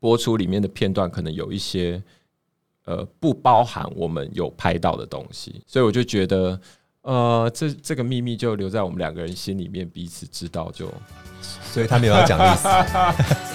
播出里面的片段可能有一些呃不包含我们有拍到的东西，所以我就觉得呃这这个秘密就留在我们两个人心里面，彼此知道就，所以他没有要讲的意思。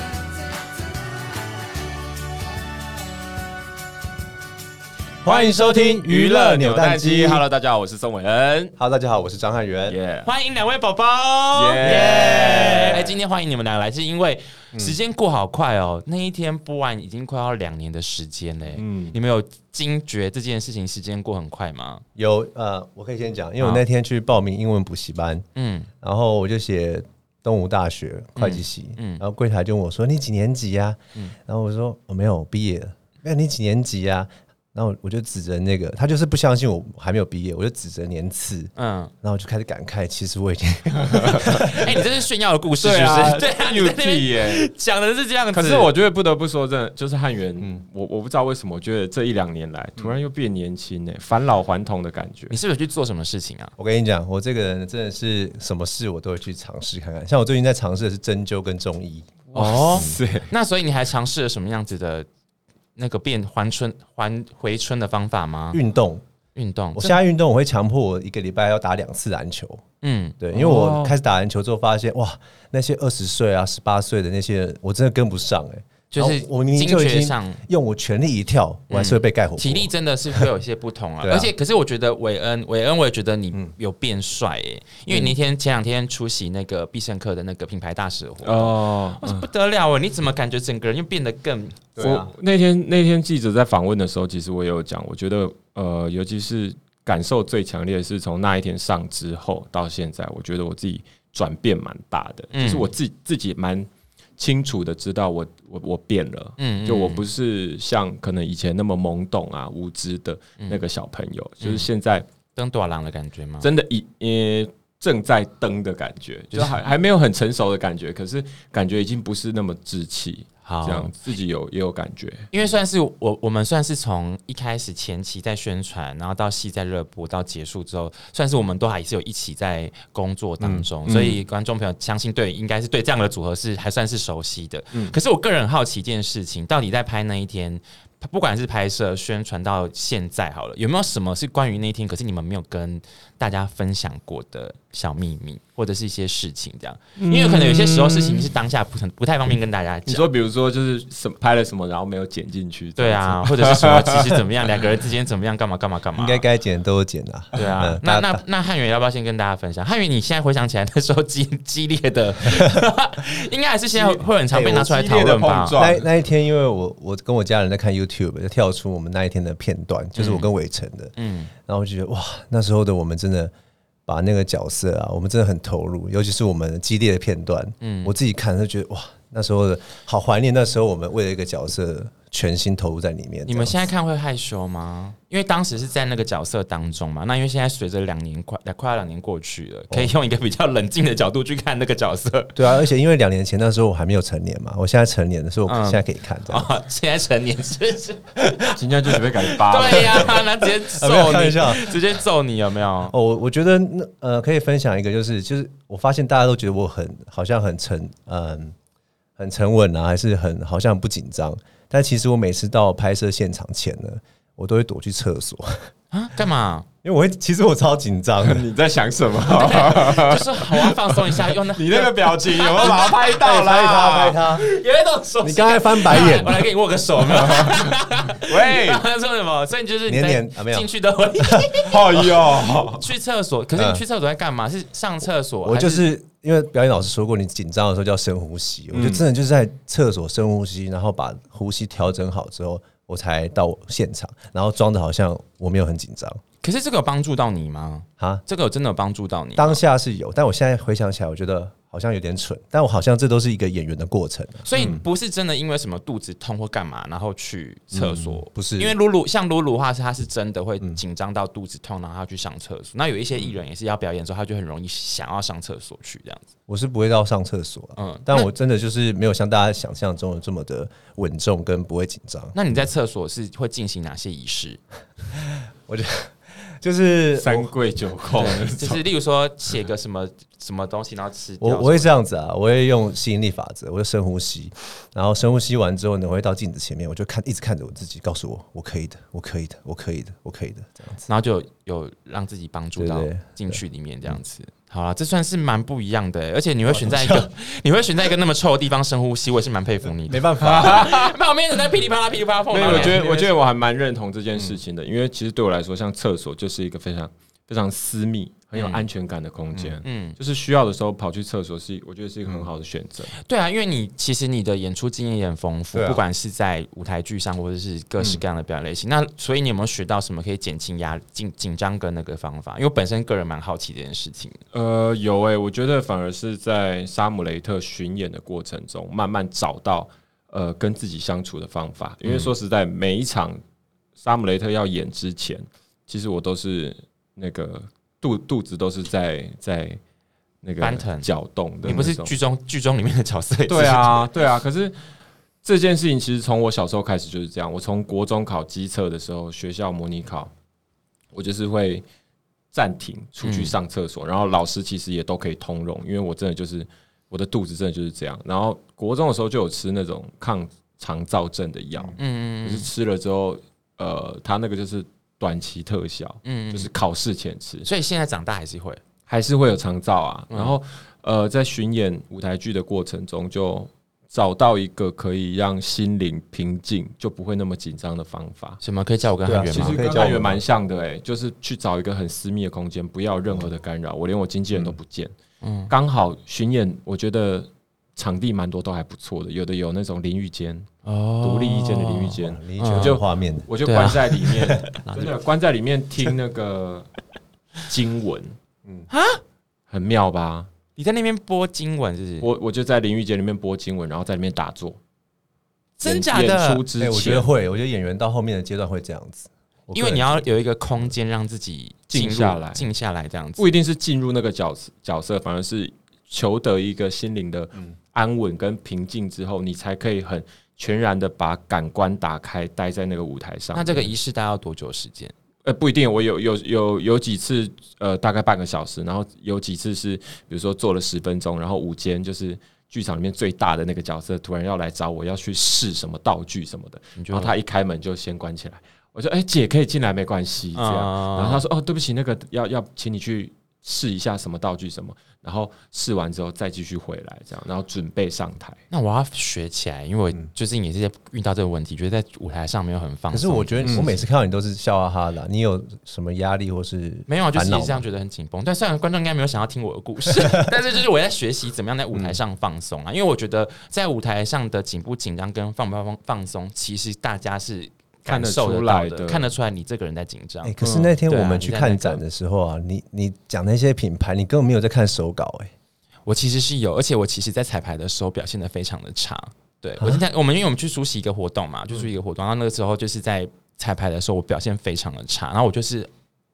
欢迎收听娱乐扭蛋机。Hello，大家好，我是宋伟恩。Hello，大家好，我是张汉元。Yeah. 欢迎两位宝宝。耶！哎，今天欢迎你们俩来，是因为时间过好快哦。嗯、那一天播完已经快要两年的时间嘞。嗯，你们有惊觉这件事情时间过很快吗？有。呃，我可以先讲，因为我那天去报名英文补习班。嗯，然后我就写东吴大学会计系。嗯，然后柜台就问我说：“你几年级呀、啊？”嗯，然后我说：“我没有毕业了。”那你几年级呀、啊？然后我就指着那个，他就是不相信我还没有毕业，我就指着年次，嗯，然后我就开始感慨，其实我已经，哎、欸，你这是炫耀的故事，是不是？对啊，有屁耶，讲的是这样子。可是我觉得不得不说，真的就是汉元，嗯，我我不知道为什么，我觉得这一两年来突然又变年轻，哎，返老还童的感觉。你是不是去做什么事情啊？我跟你讲，我这个人真的是什么事我都会去尝试看看。像我最近在尝试的是针灸跟中医。哦，对，那所以你还尝试了什么样子的？那个变还春还回春的方法吗？运动，运动。我现在运动，我会强迫我一个礼拜要打两次篮球。嗯，对，因为我开始打篮球之后，发现哇，那些二十岁啊、十八岁的那些人，我真的跟不上哎、欸。就是我明明就已经用我全力一跳，我还是会被盖火。体力真的是会有一些不同啊，而且可是我觉得韦恩，韦恩，我也觉得你有变帅哎，因为你那天前两天出席那个必胜客的那个品牌大使活动哦，不得了哎，你怎么感觉整个人又变得更？我那天那天记者在访问的时候，其实我也有讲，我觉得呃，尤其是感受最强烈的是从那一天上之后到现在，我觉得我自己转变蛮大的，就是我自己自己蛮。清楚的知道我我我变了，嗯，就我不是像可能以前那么懵懂啊无知的那个小朋友，就是现在登大郎的感觉吗？真的，已呃正在登的感觉，就是。还还没有很成熟的感觉，可是感觉已经不是那么稚气。好，这样自己有也有感觉，因为算是我我们算是从一开始前期在宣传，然后到戏在热播到结束之后，算是我们都还是有一起在工作当中，嗯、所以观众朋友相信对，应该是对这样的组合是还算是熟悉的。嗯，可是我个人好奇一件事情，到底在拍那一天，不管是拍摄、宣传到现在好了，有没有什么是关于那一天，可是你们没有跟大家分享过的小秘密？或者是一些事情这样，因为可能有些时候事情是当下不不太方便跟大家讲。你说，比如说就是什么拍了什么，然后没有剪进去，对啊，或者是什么其实怎么样，两个人之间怎么样，干嘛干嘛干嘛，应该该剪都有剪啊。对啊，那那那汉元要不要先跟大家分享？汉元，你现在回想起来那时候激激烈的，应该还是现在会很常被拿出来讨论吧？那那一天，因为我我跟我家人在看 YouTube，就跳出我们那一天的片段，就是我跟伟成的，嗯，然后我就觉得哇，那时候的我们真的。把那个角色啊，我们真的很投入，尤其是我们激烈的片段，嗯，我自己看就觉得哇，那时候的好怀念，那时候我们为了一个角色。全心投入在里面。你们现在看会害羞吗？因为当时是在那个角色当中嘛。那因为现在随着两年快快要两年过去了，可以用一个比较冷静的角度去看那个角色。对啊，而且因为两年前那时候我还没有成年嘛，我现在成年的时候，我现在可以看。啊，现在成年是不是？今天就准备改八。对呀，那直接揍你，直接揍你有没有？哦，我觉得那呃，可以分享一个，就是就是我发现大家都觉得我很好像很沉，嗯，很沉稳啊，还是很好像不紧张。但其实我每次到拍摄现场前呢，我都会躲去厕所啊，干嘛？因为我会，其实我超紧张。你在想什么？就是好啊，放松一下，用那你那个表情有没有把它拍到了？拍他，拍他，有那种手。你刚才翻白眼，我来给你握个手，没有？喂，他说什么？所以你就是年年进去都会。哎呦，去厕所，可是你去厕所在干嘛？是上厕所？我就是因为表演老师说过，你紧张的时候就要深呼吸。我就真的就是在厕所深呼吸，然后把呼吸调整好之后，我才到现场，然后装的好像我没有很紧张。可是这个有帮助到你吗？啊，这个有真的有帮助到你？当下是有，但我现在回想起来，我觉得好像有点蠢。但我好像这都是一个演员的过程，所以不是真的因为什么肚子痛或干嘛，然后去厕所。不是，因为露露像露露的话，是他是真的会紧张到肚子痛，然后他去上厕所。那有一些艺人也是要表演的时候，他就很容易想要上厕所去这样子。我是不会到上厕所，嗯，但我真的就是没有像大家想象中的这么的稳重跟不会紧张。那你在厕所是会进行哪些仪式？我觉得。就是三跪九叩，就是例如说写个什么什么东西，然后吃。我我会这样子啊，我会用吸引力法则，我就深呼吸，然后深呼吸完之后呢，我会到镜子前面，我就看一直看着我自己，告诉我我可以的，我可以的，我可以的，我可以的，这样子，然后就有让自己帮助到进去里面这样子。好了，这算是蛮不一样的，而且你会选在一个 你会选在一个那么臭的地方深呼吸，我也是蛮佩服你的。没办法，旁边人在噼里啪啦噼里啪啦。没有，我觉得我觉得我还蛮认同这件事情的，因为其实对我来说，像厕所就是一个非常非常私密。很有安全感的空间，嗯，就是需要的时候跑去厕所是，我觉得是一个很好的选择。对啊，因为你其实你的演出经验也很丰富，不管是在舞台剧上，或者是各式各样的表演类型。那所以你有没有学到什么可以减轻压紧紧张跟那个方法？因为我本身个人蛮好奇这件事情。呃，有诶，我觉得反而是在沙姆雷特巡演的过程中，慢慢找到呃跟自己相处的方法。因为说实在，每一场沙姆雷特要演之前，其实我都是那个。肚肚子都是在在那个翻腾搅动的。你不是剧中剧中里面的角色？对啊，对啊。可是这件事情其实从我小时候开始就是这样。我从国中考机测的时候，学校模拟考，我就是会暂停出去上厕所，然后老师其实也都可以通融，因为我真的就是我的肚子真的就是这样。然后国中的时候就有吃那种抗肠燥症的药，嗯嗯，就是吃了之后，呃，他那个就是。短期特效，嗯，就是考试前吃，所以现在长大还是会，还是会有长照啊。然后，呃，在巡演舞台剧的过程中，就找到一个可以让心灵平静，就不会那么紧张的方法。什么可以叫我跟汉元吗？其实跟汉元蛮像的，哎，就是去找一个很私密的空间，不要任何的干扰，我连我经纪人都不见。嗯，刚好巡演，我觉得。场地蛮多，都还不错的，有的有那种淋浴间，哦，独立一间的淋浴间，我就画面，我就关在里面，真的关在里面听那个经文，嗯。啊，很妙吧？你在那边播经文是不是？我我就在淋浴间里面播经文，然后在里面打坐，真假的？演出之前，我觉得会，我觉得演员到后面的阶段会这样子，因为你要有一个空间让自己静下来，静下来这样子，不一定是进入那个角色角色，反而是求得一个心灵的，嗯。安稳跟平静之后，你才可以很全然的把感官打开，待在那个舞台上。那这个仪式大概要多久时间？呃，不一定。我有有有有几次，呃，大概半个小时。然后有几次是，比如说做了十分钟，然后午间就是剧场里面最大的那个角色，突然要来找我要去试什么道具什么的。然后他一开门就先关起来。我说：“哎，姐可以进来，没关系。”这样。然后他说：“哦，对不起，那个要要请你去。”试一下什么道具什么，然后试完之后再继续回来，这样，然后准备上台。那我要学起来，因为我最近也是遇到这个问题，觉得在舞台上没有很放松。可是我觉得我每次看到你都是笑哈哈的，你有什么压力或是没有？就是这样觉得很紧绷。但虽然观众应该没有想要听我的故事，但是就是我在学习怎么样在舞台上放松啊。因为我觉得在舞台上的紧不紧张跟放不放放松，其实大家是。看得出来的，看得出来你这个人在紧张。哎，可是那天我们去看展的时候啊，你你讲那些品牌，你根本没有在看手稿哎。我其实是有，而且我其实在彩排的时候表现的非常的差。对，我今天我们因为我们去出席一个活动嘛，就出席一个活动，然后那个时候就是在彩排的时候，我表现非常的差，然后我就是。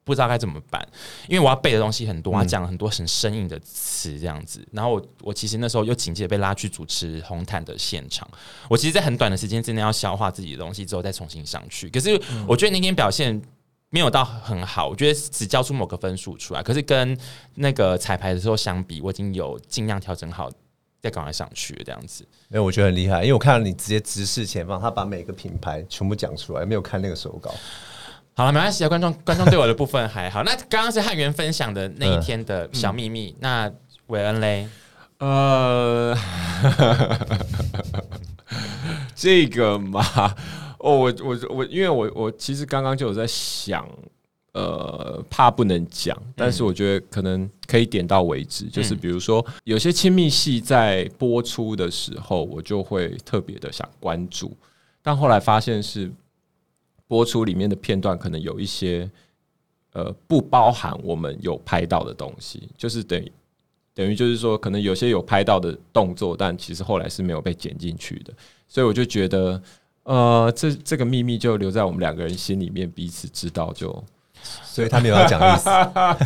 不知道该怎么办，因为我要背的东西很多，他讲了很多很生硬的词这样子。然后我我其实那时候又紧接着被拉去主持红毯的现场，我其实，在很短的时间之内要消化自己的东西之后再重新上去。可是我觉得那天表现没有到很好，我觉得只交出某个分数出来。可是跟那个彩排的时候相比，我已经有尽量调整好，再赶快上去这样子。没有我觉得很厉害，因为我看到你直接直视前方，他把每个品牌全部讲出来，没有看那个手稿。好了，没关系啊，观众观众对我的部分还好。那刚刚是汉元分享的那一天的小秘密，嗯、那韦恩嘞？呃，这个嘛，哦，我我我，因为我我其实刚刚就有在想，呃，怕不能讲，但是我觉得可能可以点到为止，嗯、就是比如说有些亲密戏在播出的时候，我就会特别的想关注，但后来发现是。播出里面的片段可能有一些，呃，不包含我们有拍到的东西，就是等于等于就是说，可能有些有拍到的动作，但其实后来是没有被剪进去的，所以我就觉得，呃，这这个秘密就留在我们两个人心里面，彼此知道就，所以他没有要讲意思，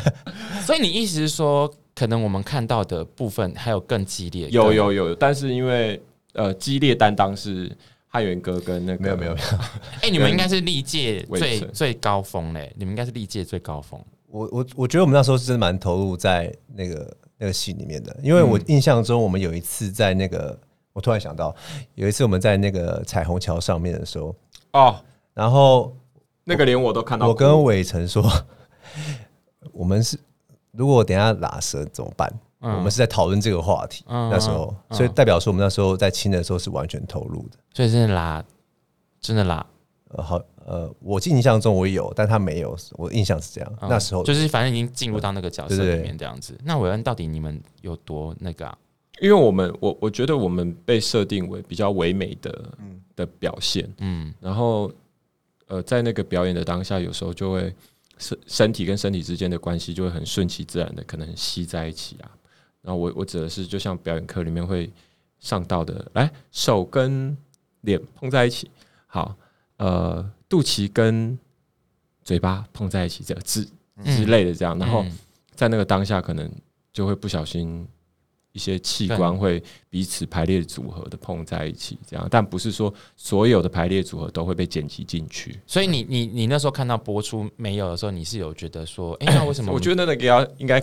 所以你意思是说，可能我们看到的部分还有更激烈，有有有，但是因为呃，激烈担当是。汉元哥跟那个没有没有没有。哎，你们应该是历届最最高峰嘞，你们应该是历届最高峰。我我我觉得我们那时候是真的蛮投入在那个那个戏里面的，因为我印象中我们有一次在那个，我突然想到有一次我们在那个彩虹桥上面的时候哦，然后那个连我都看到，我跟伟成说，我们是如果我等下拉舌怎么办？我们是在讨论这个话题，那时候，所以代表说我们那时候在亲的时候是完全投入的，所以真的拉，真的拉，呃，好，呃，我印象中我有，但他没有，我印象是这样，那时候就是反正已经进入到那个角色里面这样子。那韦恩到底你们有多那个啊？因为我们，我我觉得我们被设定为比较唯美的的表现，嗯，然后呃，在那个表演的当下，有时候就会身身体跟身体之间的关系就会很顺其自然的可能吸在一起啊。然后我我指的是，就像表演课里面会上到的，来手跟脸碰在一起，好，呃，肚脐跟嘴巴碰在一起，这样之之类的这样，然后在那个当下，可能就会不小心。一些器官会彼此排列组合的碰在一起，这样，但不是说所有的排列组合都会被剪辑进去。所以你你你那时候看到播出没有的时候，你是有觉得说，哎、欸，那 为什么？我觉得那个要应该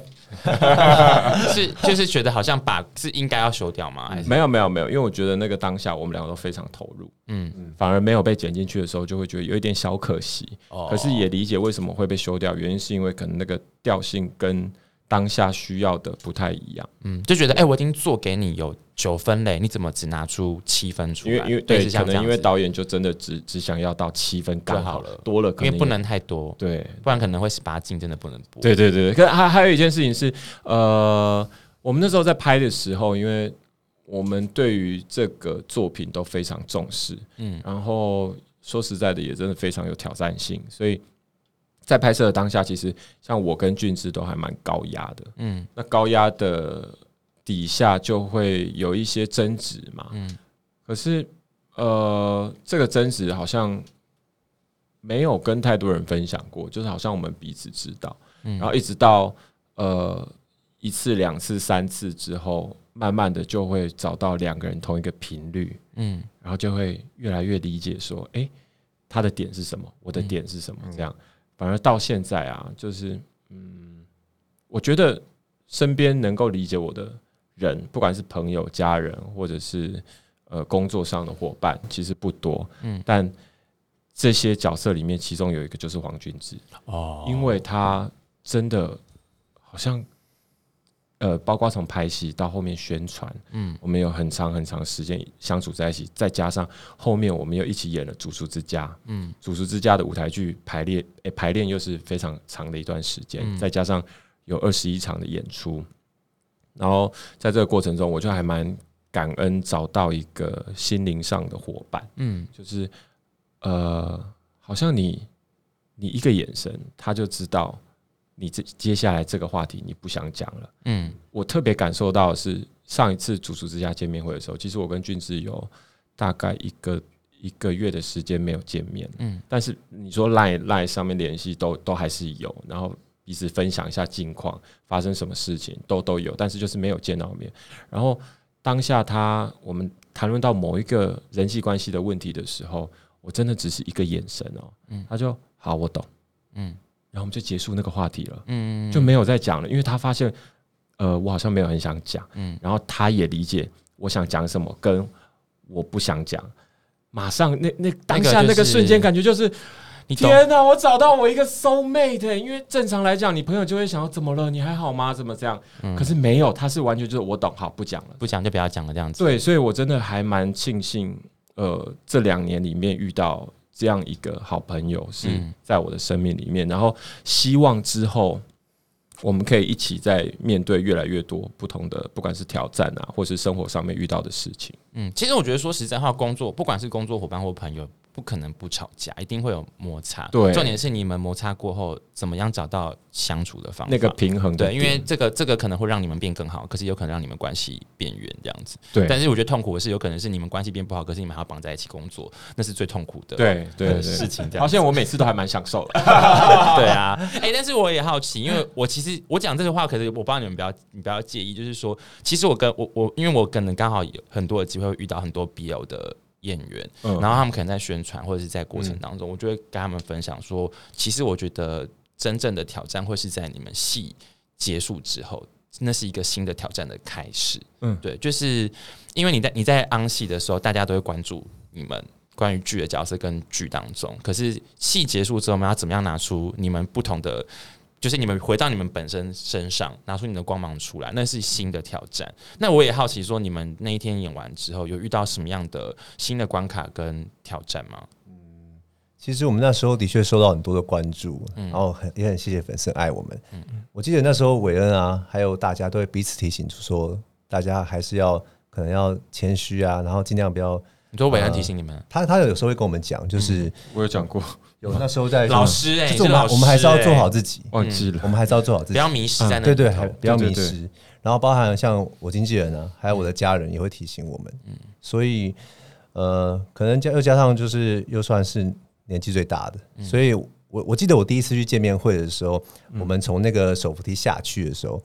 是就是觉得好像把是应该要修掉吗？还是没有没有没有，因为我觉得那个当下我们两个都非常投入，嗯，反而没有被剪进去的时候，就会觉得有一点小可惜。哦，可是也理解为什么会被修掉，原因是因为可能那个调性跟。当下需要的不太一样，嗯，就觉得哎、欸，我已经做给你有九分嘞，你怎么只拿出七分出来？因为因为对，可能因为导演就真的只只想要到七分刚好了，多了可能因为不能太多，对，不然可能会十八禁，真的不能播。对对对，可还还有一件事情是，呃，我们那时候在拍的时候，因为我们对于这个作品都非常重视，嗯，然后说实在的，也真的非常有挑战性，所以。在拍摄的当下，其实像我跟俊之都还蛮高压的，嗯，那高压的底下就会有一些争执嘛，嗯，可是呃，这个争执好像没有跟太多人分享过，就是好像我们彼此知道，嗯，然后一直到呃一次、两次、三次之后，慢慢的就会找到两个人同一个频率，嗯，然后就会越来越理解说，哎，他的点是什么，我的点是什么，这样。反而到现在啊，就是嗯，我觉得身边能够理解我的人，不管是朋友、家人，或者是呃工作上的伙伴，其实不多。嗯，但这些角色里面，其中有一个就是黄君志哦，因为他真的好像。呃，包括从拍戏到后面宣传，嗯，我们有很长很长时间相处在一起，再加上后面我们又一起演了《主厨之家》，嗯，《主厨之家》的舞台剧排练，诶，排练又是非常长的一段时间，嗯，再加上有二十一场的演出，然后在这个过程中，我就还蛮感恩找到一个心灵上的伙伴，嗯，就是呃，好像你你一个眼神，他就知道。你这接下来这个话题你不想讲了，嗯，我特别感受到的是上一次主厨之家见面会的时候，其实我跟俊志有大概一个一个月的时间没有见面，嗯，但是你说 line line 上面联系都都还是有，然后彼此分享一下近况，发生什么事情都都有，但是就是没有见到面。然后当下他我们谈论到某一个人际关系的问题的时候，我真的只是一个眼神哦，嗯，他就好，我懂，嗯。然后我们就结束那个话题了，嗯，就没有再讲了，因为他发现，呃，我好像没有很想讲，嗯，然后他也理解我想讲什么，跟我不想讲，马上那那当下那个瞬间感觉就是，你天哪，我找到我一个 soul mate，因为正常来讲，你朋友就会想要怎么了，你还好吗？怎么这样？可是没有，他是完全就是我懂，好，不讲了，不讲就不要讲了这样子。对，所以我真的还蛮庆幸，呃，这两年里面遇到。这样一个好朋友是在我的生命里面，然后希望之后我们可以一起在面对越来越多不同的，不管是挑战啊，或是生活上面遇到的事情。嗯，其实我觉得说实在话，工作不管是工作伙伴或朋友。不可能不吵架，一定会有摩擦。对，重点是你们摩擦过后，怎么样找到相处的方法？那个平衡。对，因为这个这个可能会让你们变更好，可是有可能让你们关系变远这样子。对。但是我觉得痛苦的是，有可能是你们关系变不好，可是你们还要绑在一起工作，那是最痛苦的。对对事情这样。好像我每次都还蛮享受的。对啊。哎、欸，但是我也好奇，因为我其实我讲这句话，可是我不知道你们不要你不要介意，就是说，其实我跟我我因为我可能刚好有很多的机会会遇到很多 BL 的。演员，嗯、然后他们可能在宣传或者是在过程当中，嗯、我就会跟他们分享说，其实我觉得真正的挑战会是在你们戏结束之后，那是一个新的挑战的开始。嗯，对，就是因为你在你在昂戏的时候，大家都会关注你们关于剧的角色跟剧当中，可是戏结束之后，我们要怎么样拿出你们不同的？就是你们回到你们本身身上，拿出你的光芒出来，那是新的挑战。那我也好奇说，你们那一天演完之后，有遇到什么样的新的关卡跟挑战吗？嗯，其实我们那时候的确受到很多的关注，嗯、然后很也很谢谢粉丝爱我们。嗯嗯，我记得那时候韦恩啊，还有大家都会彼此提醒，说大家还是要可能要谦虚啊，然后尽量不要。你说韦恩提醒你们，呃、他他有时候会跟我们讲，就是、嗯、我有讲过。有那时候在老师哎，就是我们我们还是要做好自己，忘记了，我们还是要做好自己，不要迷失在那。对对，还不要迷失。然后包含像我经纪人啊，还有我的家人也会提醒我们。嗯，所以呃，可能加又加上就是又算是年纪最大的，所以我我记得我第一次去见面会的时候，我们从那个手扶梯下去的时候，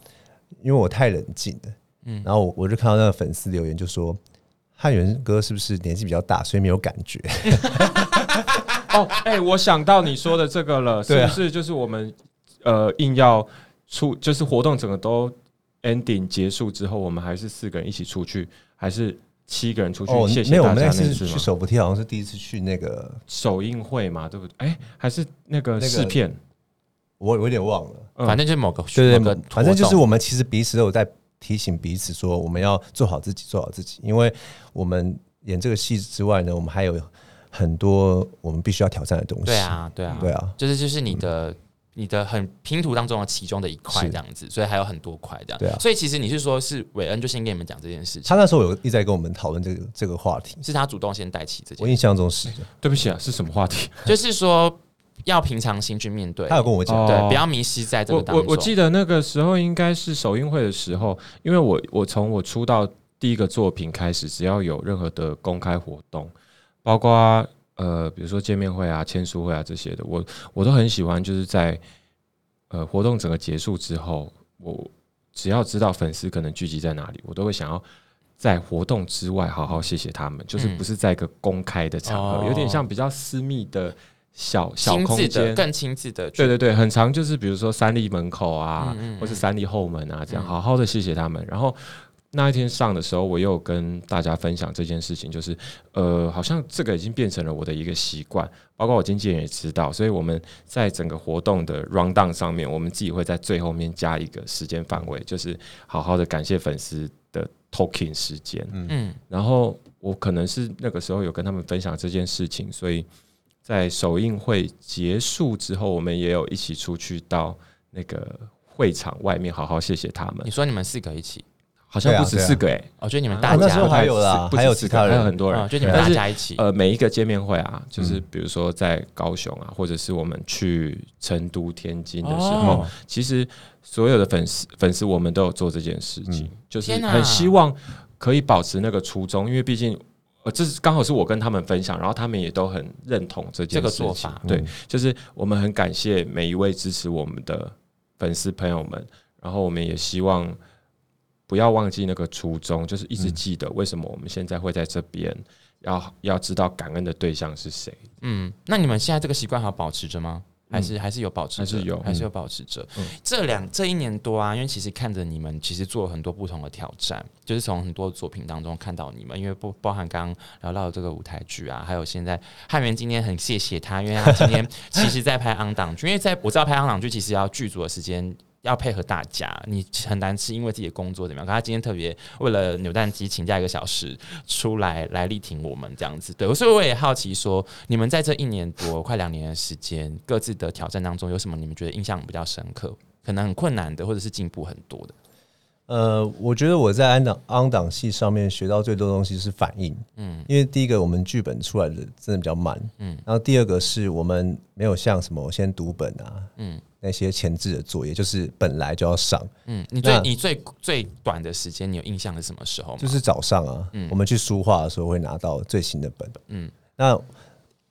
因为我太冷静了，嗯，然后我我就看到那个粉丝留言就说，汉元哥是不是年纪比较大，所以没有感觉？哦，哎、欸，我想到你说的这个了，是不是就是我们呃硬要出，就是活动整个都 ending 结束之后，我们还是四个人一起出去，还是七个人出去？哦，谢谢没有，我们那次去手扶梯好像是第一次去那个首映会嘛，对不对？哎、欸，还是那个试片，我我有点忘了，嗯、反正就是某个对对对，反正就是我们其实彼此都有在提醒彼此说，我们要做好自己，做好自己，因为我们演这个戏之外呢，我们还有。很多我们必须要挑战的东西。对啊，对啊，对啊，就是就是你的、嗯、你的很拼图当中的其中的一块这样子，所以还有很多块这样。对啊，所以其实你是说，是韦恩就先跟你们讲这件事情。他那时候有一直在跟我们讨论这个这个话题，是他主动先带起这件事。我印象中是。对不起啊，是什么话题？就是说要平常心去面对。他有跟我讲，对，不要迷失在这个当中。我我记得那个时候应该是首映会的时候，因为我我从我出道第一个作品开始，只要有任何的公开活动，包括。呃，比如说见面会啊、签书会啊这些的，我我都很喜欢。就是在呃活动整个结束之后，我只要知道粉丝可能聚集在哪里，我都会想要在活动之外好好谢谢他们。就是不是在一个公开的场合，有点像比较私密的小小空间，更亲自的。对对对，很长就是比如说三立门口啊，或是三立后门啊，这样好好的谢谢他们，然后。那一天上的时候，我又跟大家分享这件事情，就是呃，好像这个已经变成了我的一个习惯，包括我经纪人也知道，所以我们在整个活动的 rundown 上面，我们自己会在最后面加一个时间范围，就是好好的感谢粉丝的 talking 时间。嗯，然后我可能是那个时候有跟他们分享这件事情，所以在首映会结束之后，我们也有一起出去到那个会场外面好好谢谢他们。你说你们四个一起？好像不止四个诶、欸，我觉得你们大家、啊、那时候还有啦，还有其他人，还有很多人，就你们大家一起。呃，每一个见面会啊，就是比如说在高雄啊，或者是我们去成都、天津的时候，其实所有的粉丝粉丝，我们都有做这件事情，就是很希望可以保持那个初衷，因为毕竟呃，这是刚好是我跟他们分享，然后他们也都很认同这件事情。做法对，就是我们很感谢每一位支持我们的粉丝朋友们，然后我们也希望。不要忘记那个初衷，就是一直记得为什么我们现在会在这边，要要知道感恩的对象是谁。嗯，那你们现在这个习惯还保持着吗？还是还是有保持？还是有，还是有保持着？嗯，这两这一年多啊，因为其实看着你们，其实做了很多不同的挑战，就是从很多作品当中看到你们，因为不包含刚刚聊到的这个舞台剧啊，还有现在汉元今天很谢谢他，因为他今天其实在拍 on 档剧，因为在我知道拍 on 档剧其实要剧组的时间。要配合大家，你很难是因为自己的工作怎么样？可他今天特别为了扭蛋机请假一个小时出来来力挺我们这样子，对，所以我也好奇说，你们在这一年多快两年的时间，各自的挑战当中有什么你们觉得印象比较深刻，可能很困难的，或者是进步很多的？呃，我觉得我在安档 on 档戏上面学到最多东西是反应，嗯，因为第一个我们剧本出来的真的比较慢，嗯，然后第二个是我们没有像什么我先读本啊，嗯。那些前置的作业就是本来就要上。嗯，你最你最最短的时间，你有印象是什么时候吗？就是早上啊，嗯、我们去书画的时候会拿到最新的本。嗯，那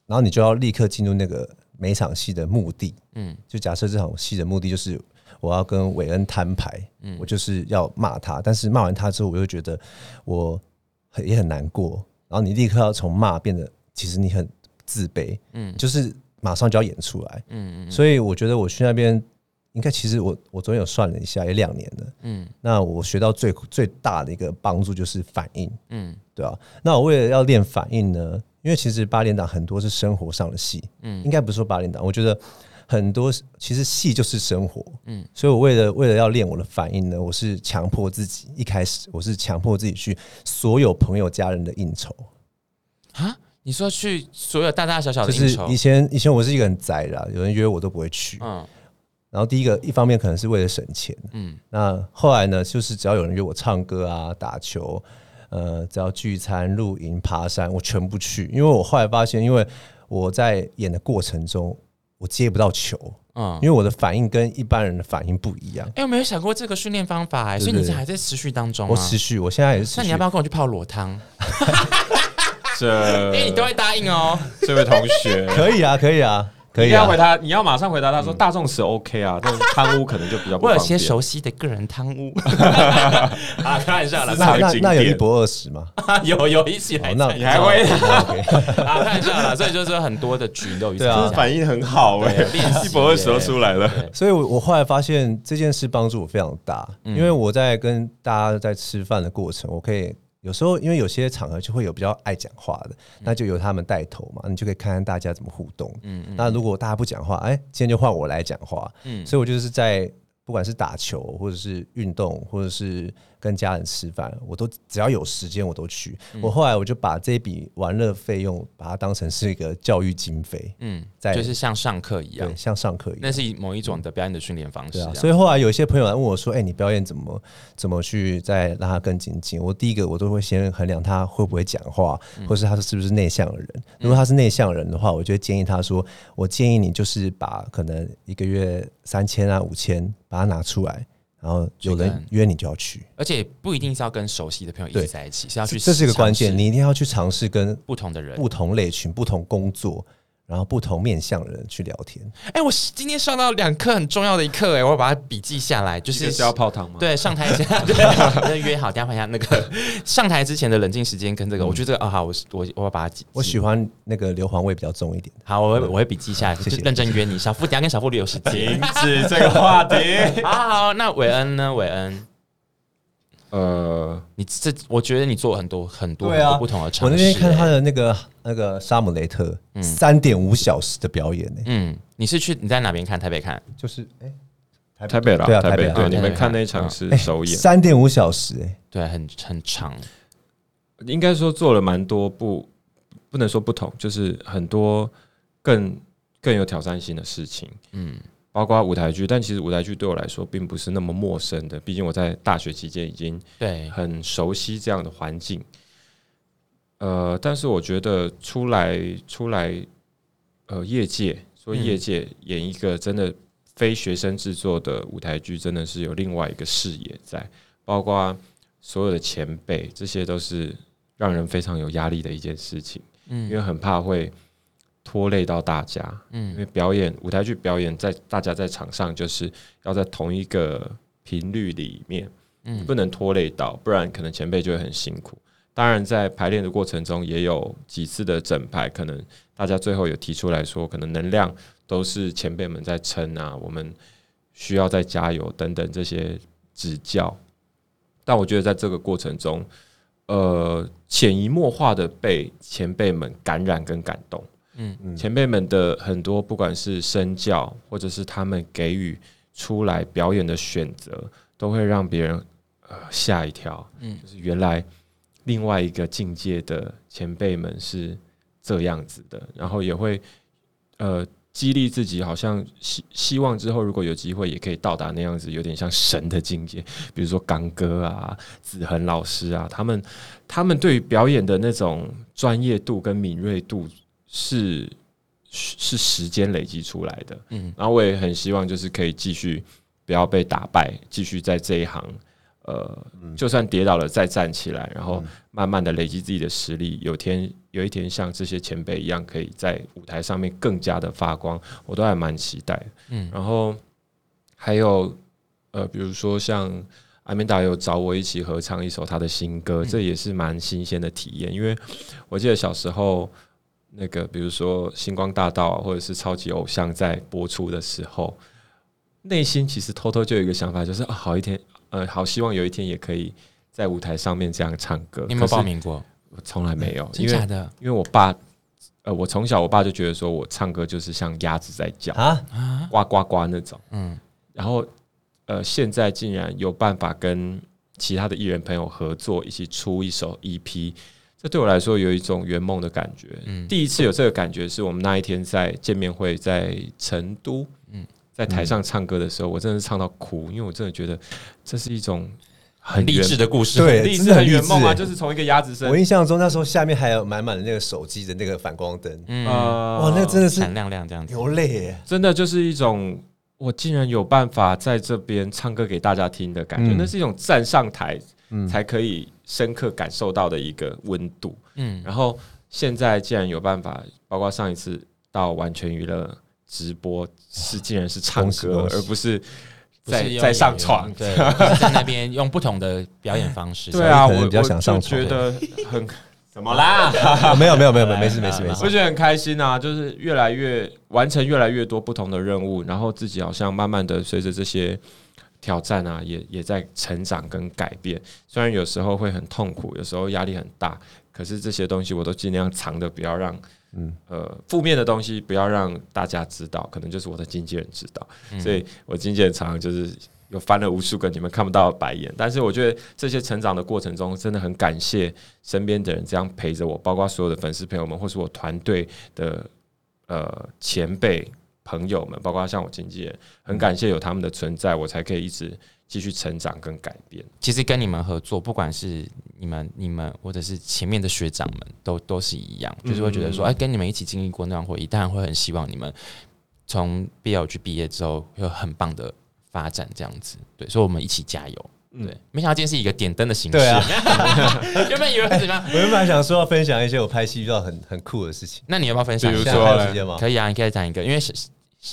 然后你就要立刻进入那个每场戏的目的。嗯，就假设这场戏的目的就是我要跟韦恩摊牌，嗯，我就是要骂他，但是骂完他之后，我又觉得我很也很难过。然后你立刻要从骂变得其实你很自卑，嗯，就是马上就要演出来，嗯嗯，所以我觉得我去那边应该其实我我昨天有算了一下，也两年了，嗯，那我学到最最大的一个帮助就是反应，嗯，对啊，那我为了要练反应呢，因为其实八点档很多是生活上的戏，嗯，应该不是说八点档，我觉得。很多其实戏就是生活，嗯，所以我为了为了要练我的反应呢，我是强迫自己，一开始我是强迫自己去所有朋友家人的应酬。啊。你说去所有大大小小的应酬？就是以前以前我是一个很宅的，有人约我都不会去，嗯。然后第一个一方面可能是为了省钱，嗯。那后来呢，就是只要有人约我唱歌啊、打球，呃，只要聚餐、露营、爬山，我全部去。因为我后来发现，因为我在演的过程中。我接不到球，嗯，因为我的反应跟一般人的反应不一样。哎、欸，我没有想过这个训练方法、所以你这还在持续当中、啊。我持续，我现在也是。那你要不要跟我去泡裸汤？这，哎，你都会答应哦，这位同学，可以啊，可以啊。可你要回答，你要马上回答他说：“大众是 OK 啊，但是贪污可能就比较不。”我有些熟悉的个人贪污 啊，开玩笑了。那那那有一博二十吗？有有一起来，那你还会 啊？看一下了，所以就是很多的局都对啊，反应很好哎，一博二十都出来了。所以我我后来发现这件事帮助我非常大，因为我在跟大家在吃饭的过程，我可以。有时候，因为有些场合就会有比较爱讲话的，那就由他们带头嘛，你就可以看看大家怎么互动。嗯，那如果大家不讲话，哎，今天就换我来讲话。嗯，所以我就是在不管是打球，或者是运动，或者是。跟家人吃饭，我都只要有时间我都去。嗯、我后来我就把这笔玩乐费用，把它当成是一个教育经费。嗯，在就是像上课一样，像上课一样。那是某一种的表演的训练方式。啊，所以后来有一些朋友来问我说：“哎、欸，你表演怎么怎么去再让他更精进？”我第一个我都会先衡量他会不会讲话，或是他是不是内向的人。如果他是内向人的话，我就会建议他说：“我建议你就是把可能一个月三千啊五千，把它拿出来。”然后有人约你就要去，而且不一定是要跟熟悉的朋友一起在一起，是要去。这是一个关键，你一定要去尝试跟不同的人、不同类群、不同工作。然后不同面向的人去聊天。哎、欸，我今天上到两课很重要的一课，哎，我要把它笔记下来。就是是要泡汤吗？对，上台前 对，约好，等下一下那个上台之前的冷静时间跟这个，嗯、我觉得这个啊好，我我我要把它记。我喜欢那个硫磺味比较重一点。好，我会我会笔记下来，谢谢。认真约你，小付，等下跟小富留时间。停止这个话题。好好，那韦恩呢？韦恩。呃，你这我觉得你做很多很多很多不同的尝试。我那天看他的那个那个沙姆雷特，三点五小时的表演呢。嗯，你是去你在哪边看？台北看？就是哎，台北了，对啊，台北。对，你们看那一场是首演，三点五小时，哎，对，很很长。应该说做了蛮多不，不能说不同，就是很多更更有挑战性的事情。嗯。包括舞台剧，但其实舞台剧对我来说并不是那么陌生的，毕竟我在大学期间已经对很熟悉这样的环境。呃，但是我觉得出来出来，呃，业界说业界演一个真的非学生制作的舞台剧，真的是有另外一个视野在，包括所有的前辈，这些都是让人非常有压力的一件事情。嗯，因为很怕会。拖累到大家，嗯，因为表演舞台剧表演在大家在场上就是要在同一个频率里面，嗯，不能拖累到，不然可能前辈就会很辛苦。当然，在排练的过程中也有几次的整排，可能大家最后有提出来说，可能能量都是前辈们在撑啊，我们需要再加油等等这些指教。但我觉得在这个过程中，呃，潜移默化的被前辈们感染跟感动。嗯，前辈们的很多，不管是身教，或者是他们给予出来表演的选择，都会让别人呃吓一跳。嗯，就是原来另外一个境界的前辈们是这样子的，然后也会呃激励自己，好像希希望之后如果有机会，也可以到达那样子，有点像神的境界。比如说刚哥啊、子恒老师啊，他们他们对于表演的那种专业度跟敏锐度。是是时间累积出来的，嗯，然后我也很希望就是可以继续不要被打败，继续在这一行，呃，就算跌倒了再站起来，然后慢慢的累积自己的实力，有天有一天像这些前辈一样，可以在舞台上面更加的发光，我都还蛮期待，嗯，然后还有呃，比如说像阿明达有找我一起合唱一首他的新歌，嗯、这也是蛮新鲜的体验。因为我记得小时候那个，比如说《星光大道》或者是《超级偶像》在播出的时候，内心其实偷偷就有一个想法，就是啊，好一天，呃，好希望有一天也可以在舞台上面这样唱歌。你有没有报名过？我从来没有，嗯、因为，因为我爸。呃，我从小我爸就觉得说我唱歌就是像鸭子在叫啊，呱呱呱那种，嗯，然后呃，现在竟然有办法跟其他的艺人朋友合作，一起出一首 EP，这对我来说有一种圆梦的感觉。嗯，第一次有这个感觉是我们那一天在见面会，在成都，嗯，在台上唱歌的时候，我真的是唱到哭，因为我真的觉得这是一种。很励志的故事，对，励志很圆梦啊！就是从一个鸭子声，我印象中那时候下面还有满满的那个手机的那个反光灯，嗯，哇，那真的是闪亮亮这样子，流泪耶！真的就是一种我竟然有办法在这边唱歌给大家听的感觉，那是一种站上台才可以深刻感受到的一个温度，嗯。然后现在既然有办法，包括上一次到完全娱乐直播，是竟然是唱歌，而不是。在在上床，对，在那边用不同的表演方式。对啊，我比较想上床，觉得很 怎么啦？没有没有没有没有，没事没事没事。我觉得很开心啊，就是越来越完成越来越多不同的任务，然后自己好像慢慢的随着这些挑战啊，也也在成长跟改变。虽然有时候会很痛苦，有时候压力很大，可是这些东西我都尽量藏的，不要让。嗯，呃，负面的东西不要让大家知道，可能就是我的经纪人知道，嗯、所以我经纪人常常就是有翻了无数个你们看不到的白眼。但是我觉得这些成长的过程中，真的很感谢身边的人这样陪着我，包括所有的粉丝朋友们，或是我团队的呃前辈朋友们，包括像我经纪人，很感谢有他们的存在，我才可以一直。继续成长跟改变。其实跟你们合作，不管是你们、你们，或者是前面的学长们，都都是一样，就是会觉得说，哎，跟你们一起经历过那段回忆，当然会很希望你们从 BLG 毕业之后有很棒的发展，这样子。对，所以我们一起加油。对，没想到今天是一个点灯的形式。对啊，原本以为怎么样？我原本想说要分享一些我拍戏遇到很很酷的事情。那你要不要分享？比如说，还有时间吗？可以啊，你可以讲一个，因为是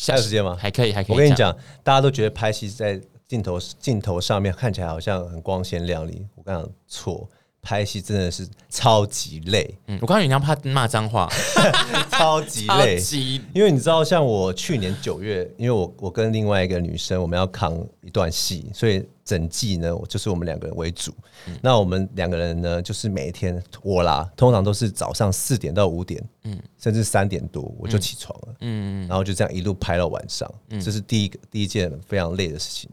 还有时间吗？还可以，还可以。我跟你讲，大家都觉得拍戏在。镜头镜头上面看起来好像很光鲜亮丽，我跟你讲错，拍戏真的是超级累。嗯，我刚刚有人怕骂脏话，超级累。因为你知道，像我去年九月，因为我我跟另外一个女生，我们要扛一段戏，所以整季呢，就是我们两个人为主。嗯、那我们两个人呢，就是每一天我啦，通常都是早上四点到五点，嗯，甚至三点多我就起床了，嗯，然后就这样一路拍到晚上，嗯、这是第一个第一件非常累的事情。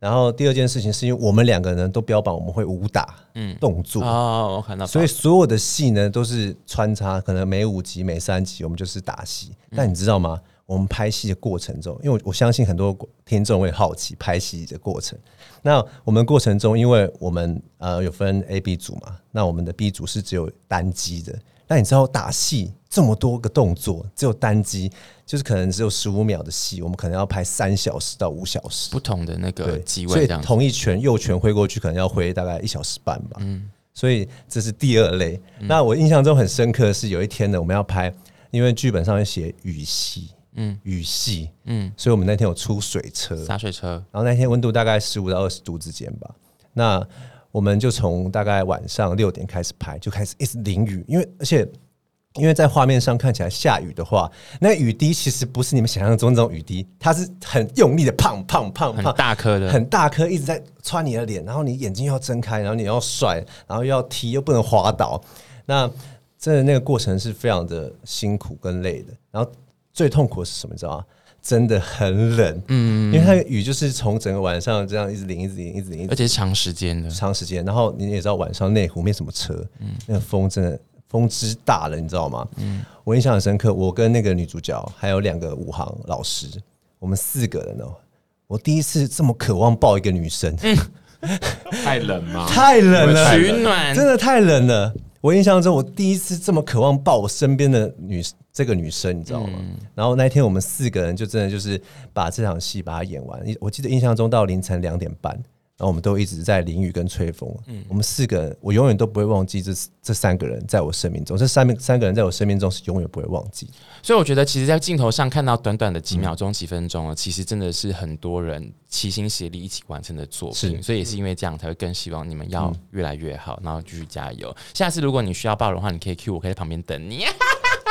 然后第二件事情是因为我们两个人都标榜我们会武打，嗯，动作哦，我看到，所以所有的戏呢都是穿插，可能每五集、每三集我们就是打戏。但你知道吗？我们拍戏的过程中，因为我相信很多听众会好奇拍戏的过程。那我们过程中，因为我们呃有分 A、B 组嘛，那我们的 B 组是只有单机的。那你知道打戏这么多个动作，只有单机，就是可能只有十五秒的戏，我们可能要拍三小时到五小时，不同的那个机位，所以同一拳右拳挥过去，可能要挥大概一小时半吧。嗯，所以这是第二类。嗯、那我印象中很深刻的是有一天呢，我们要拍，因为剧本上面写雨戏，嗯，雨戏，嗯，所以我们那天有出水车，洒水车，然后那天温度大概十五到二十度之间吧。那我们就从大概晚上六点开始拍，就开始一直淋雨，因为而且因为在画面上看起来下雨的话，那雨滴其实不是你们想象中那种雨滴，它是很用力的，胖胖胖胖，很大颗的，很大颗，一直在穿你的脸，然后你眼睛要睁开，然后你要甩，然后又要踢，又不能滑倒，那真的那个过程是非常的辛苦跟累的。然后最痛苦的是什么？你知道吗？真的很冷，嗯，因为它的雨就是从整个晚上这样一直淋，一直淋，一直淋，而且是长时间的，长时间。然后你也知道，晚上内湖没什么车，嗯，那个风真的风之大了，你知道吗？嗯，我印象很深刻，我跟那个女主角还有两个武行老师，我们四个人哦，我第一次这么渴望抱一个女生，嗯、太冷吗？太冷了，取暖，真的太冷了。我印象中，我第一次这么渴望抱我身边的女这个女生，你知道吗？嗯、然后那一天我们四个人就真的就是把这场戏把它演完。我记得印象中到凌晨两点半，然后我们都一直在淋雨跟吹风。嗯，我们四个人，我永远都不会忘记这这三个人在我生命中，这三三个人在我生命中是永远不会忘记。所以我觉得，其实，在镜头上看到短短的几秒钟、几分钟啊，其实真的是很多人齐心协力一起完成的作品。所以也是因为这样，才会更希望你们要越来越好，然后继续加油。下次如果你需要抱的话，你可以 Q 我，可以在旁边等你。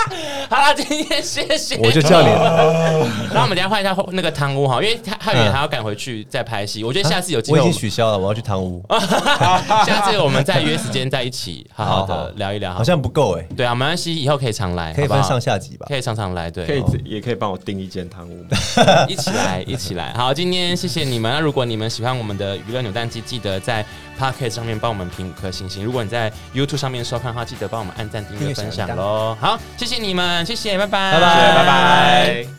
好了，今天谢谢，我就叫你。然后我们等下换一下那个汤屋哈，因为他汉语还要赶回去再拍戏。我觉得下次有机会，我已经取消了，我要去汤屋。下次我们再约时间在一起，好好的聊一聊。好像不够哎。对啊，没关系，以后可以常来，可以分上下集吧？可以常常来，对，可以也可以帮我订一间汤屋，一起来，一起来。好，今天谢谢你们。那如果你们喜欢我们的娱乐扭蛋机，记得在 Podcast 上面帮我们评五颗星星。如果你在 YouTube 上面收看的话，记得帮我们按赞、订阅、分享喽。好，谢谢你们，谢谢，拜拜，拜拜，拜拜。